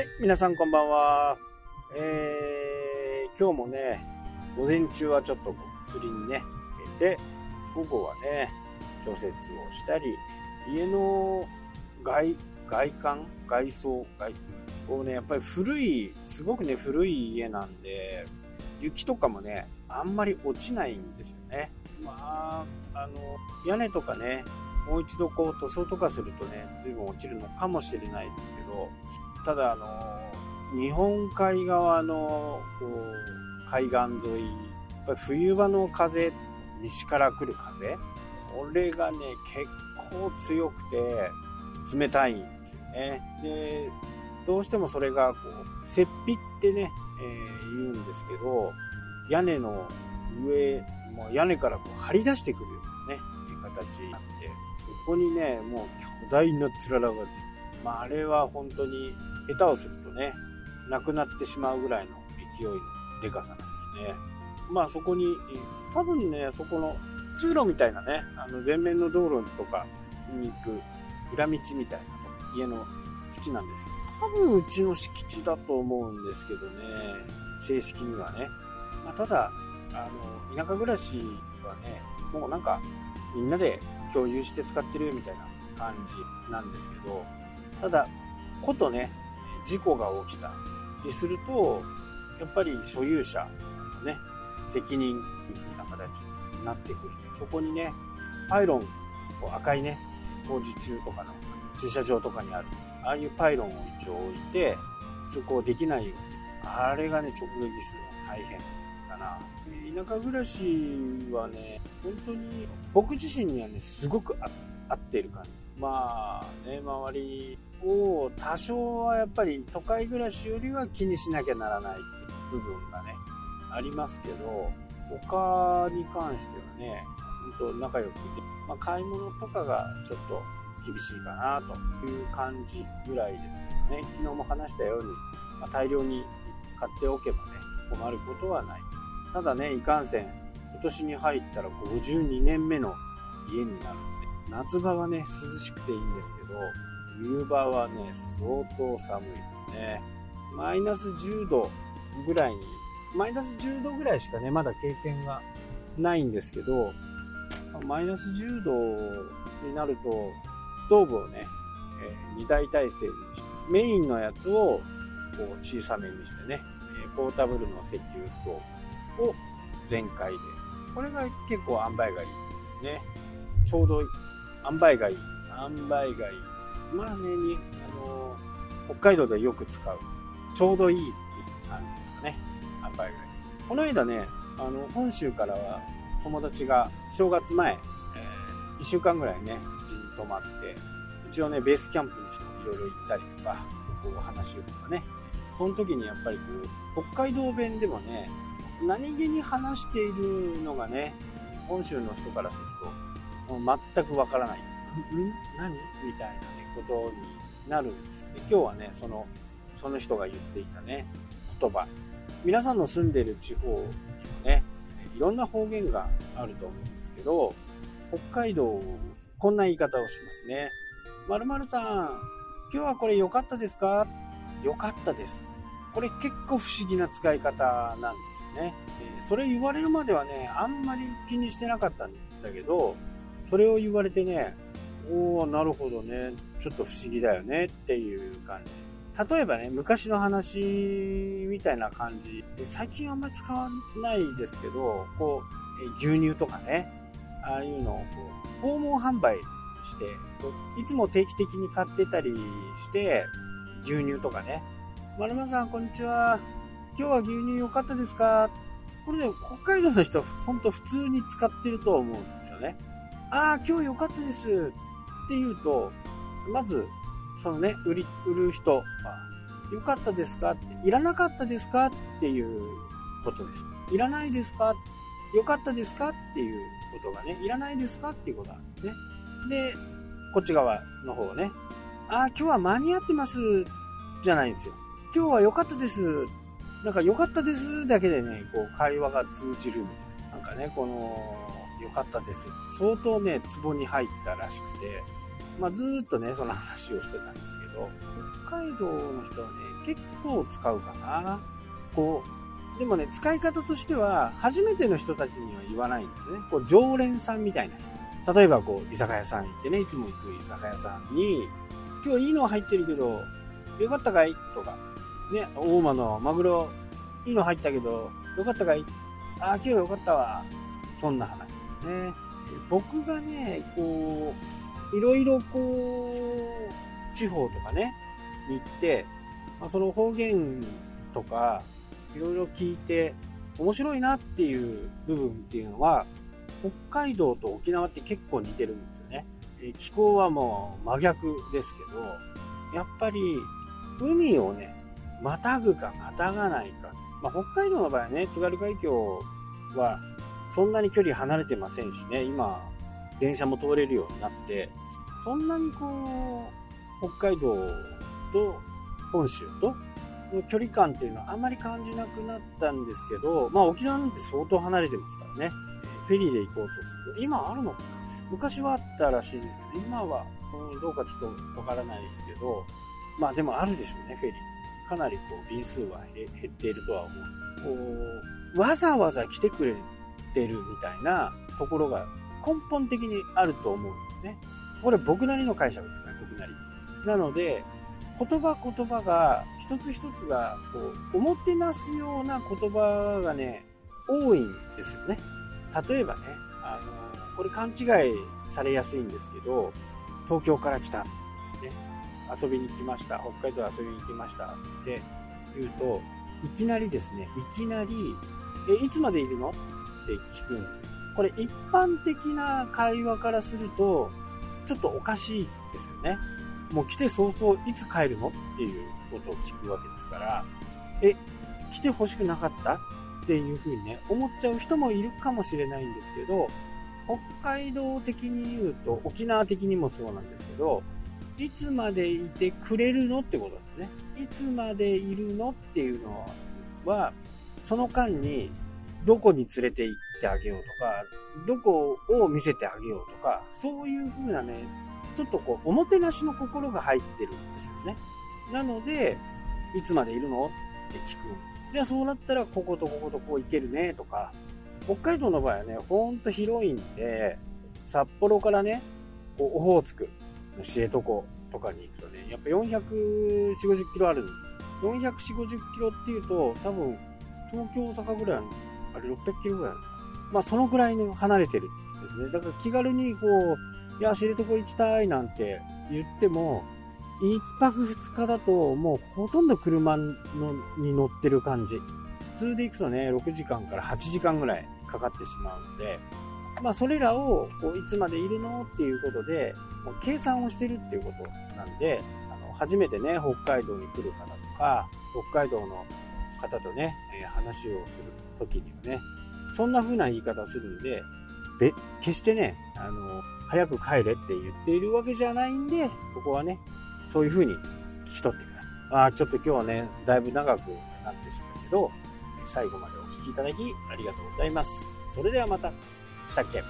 はい、皆さんこんばんは。えー、今日もね、午前中はちょっと釣りにね、出て、午後はね、調節をしたり、家の外、外観外装外こうね、やっぱり古い、すごくね、古い家なんで、雪とかもね、あんまり落ちないんですよね。まあ、あの、屋根とかね、もう一度こう塗装とかするとね、随分落ちるのかもしれないですけど、ただあの、日本海側のこう海岸沿い、やっぱり冬場の風、西から来る風、これがね、結構強くて冷たいんですよね。で、どうしてもそれがこう、雪庇ってね、えー、言うんですけど、屋根の上、もう屋根からこう張り出してくるようなね、形になって、そこにね、もう巨大なつららが出て、まああれは本当に下手をするとね、なくなってしまうぐらいの勢いのでかさなんですね。まあそこに、多分ね、そこの通路みたいなね、あの前面の道路とかに行く裏道みたいな家の縁なんですよ。多分うちの敷地だと思うんですけどね、正式にはね。まあ、ただ、あの、田舎暮らしはね、もうなんかみんなで共有して使ってるみたいな感じなんですけど、ただ、ことね、事故が起きたりすると、やっぱり所有者のね、責任っていう風な形になってくる。そこにね、パイロン、赤いね、工事中とかの駐車場とかにあるああいうパイロンを一応置いて、通行できないように、あれがね、直撃するの大変かな。田舎暮らしはね、本当に僕自身にはね、すごく合っている感じ。まあね、周りを多少はやっぱり都会暮らしよりは気にしなきゃならない部分がね、ありますけど、他に関してはね、本当仲良くて、まあ、買い物とかがちょっと厳しいかなという感じぐらいですけどね。昨日も話したように、まあ、大量に買っておけばね困ることはない。ただねいかんせん今年に入ったら52年目の家になるんで夏場はね涼しくていいんですけど冬場はね相当寒いですねマイナス10度ぐらいにマイナス10度ぐらいしかねまだ経験がないんですけどマイナス10度になるとストーブをね、えー、2台体制にして、メインのやつをこう小さめにしてね、ポータブルの石油ストーブを全開で。これが結構塩梅がいいですね。ちょうど塩梅がいい。塩梅がいい。まあね、にあの北海道でよく使う。ちょうどいいっていう感じですかね。塩梅がいい。この間ね、あの、本州からは友達が正月前、えー、1週間ぐらいね、泊まって、一応ね、ベースキャンプにしていろいろ行ったりとか、こう話をとかね。その時にやっぱりこう、北海道弁でもね、何気に話しているのがね、本州の人からすると、もう全くわからない。ん？何？みたいなね、ことになるんです。で今日はね、その、その人が言っていたね、言葉。皆さんの住んでる地方にもね、いろんな方言があると思うんですけど、北海道こんな言い方をしますね。まるまるさん、今日はこれ良かったですか？良かったです。これ結構不思議な使い方なんですよね。えそれ言われるまではね、あんまり気にしてなかったんだけど、それを言われてね、おー、なるほどね、ちょっと不思議だよねっていう感じ。例えばね、昔の話みたいな感じ。最近あんまり使わないですけど、こう、牛乳とかね、ああいうのをこう訪問販売して、いつも定期的に買ってたりして、牛乳とかね。まるまさん、こんにちは。今日は牛乳良かったですか？これね、北海道の人、ほんと普通に使ってると思うんですよね。ああ、今日良かったですって言うと、まず、そのね、売り、売る人は、良かったですか？って、いらなかったですか？っていうことです。いらないですか？良かったですか？っていうことがね、いらないですか？っていうことなんですね。で、こっち側の方ね、ああ、今日は間に合ってますじゃないんですよ。今日は良かったです。なんか良かったですだけでね、こう会話が通じるみたいな。なんかね、この、良かったです。相当ね、ツボに入ったらしくて、まあずっとね、その話をしてたんですけど、北海道の人はね、結構使うかな。こう、でもね、使い方としては、初めての人たちには言わないんですね。こう、常連さんみたいな。例えば、こう、居酒屋さん行ってね、いつも行く居酒屋さんに、今日いいの入ってるけど、よかったかい？とか、ね、大間のマグロ、いいの入ったけど、よかったかい？ああ、今日よかったわ。そんな話ね。僕がね、こう、いろいろこう、地方とかね、に行って、まあ、その方言とか、いろいろ聞いて、面白いなっていう部分っていうのは、北海道と沖縄って結構似てるんですよね。気候はもう真逆ですけど、やっぱり海をね、またぐかまたがないか。まあ、北海道の場合はね、津軽海峡はそんなに距離離れてませんしね、今、電車も通れるようになって、そんなにこう、北海道と本州との距離感っていうのはあんまり感じなくなったんですけど、まあ沖縄なんて相当離れてますからね。フェリーで行こうとすると、今あるのかな昔はあったらしいんですけど、今は、うん、どうかちょっとわからないですけど、まあでもあるでしょうね、フェリー。かなりこう便数は減っているとは思う。こう、わざわざ来てくれるてるみたいなところが根本的にあると思うんですね。これ僕なりの解釈ですね、僕なり。なので、言葉言葉が、一つ一つが、こう、おもてなすような言葉がね、多いんですよね。例えばね、あの、これ勘違いされやすいんですけど、東京から来た。ね、遊びに来ました。北海道遊びに来ました。って言うと、いきなりですね、いきなり、え、いつまでいるの？って聞くこれ一般的な会話からすると、ちょっとおかしいですよね。もう来て早々いつ帰るのっていうことを聞くわけですから、え、来て欲しくなかったっていうふうにね、思っちゃう人もいるかもしれないんですけど、北海道的に言うと、沖縄的にもそうなんですけど、いつまでいてくれるのってことなんですね。いつまでいるのっていうのは、その間にどこに連れて行ってあげようとか、どこを見せてあげようとか、そういう風なね、ちょっとこう、おもてなしの心が入ってるんですよね。なので、いつまでいるのって聞く。じゃあそうなったら、こことこことこう行けるね、とか。北海道の場合はね、ほんと広いんで、札幌からね、こうオホーツク、知床とかに行くとね、やっぱ440、50キロある。400、50キロっていうと、多分、東京、大阪ぐらいのあれ600キロぐらいまあそのぐらいに離れてるんですね。だから気軽にこう、いや、知床行きたいなんて言っても、一泊二日だともうほとんど車のに乗ってる感じ。普通で行くとね、6時間から8時間ぐらいかかってしまうので、まあそれらをこういつまでいるのっていうことで、もう計算をしてるっていうことなんで、あの初めてね、北海道に来る方とか、北海道の方とね、え話をする時にはね、そんな風な言い方をするんで、べ、決してね、あの、早く帰れって言っているわけじゃないんで、そこはね、そういう風に聞き取ってくれ。ああ、ちょっと今日はね、だいぶ長くなってしまったけど、最後までお聴きいただきありがとうございます。それではまた。したっけ？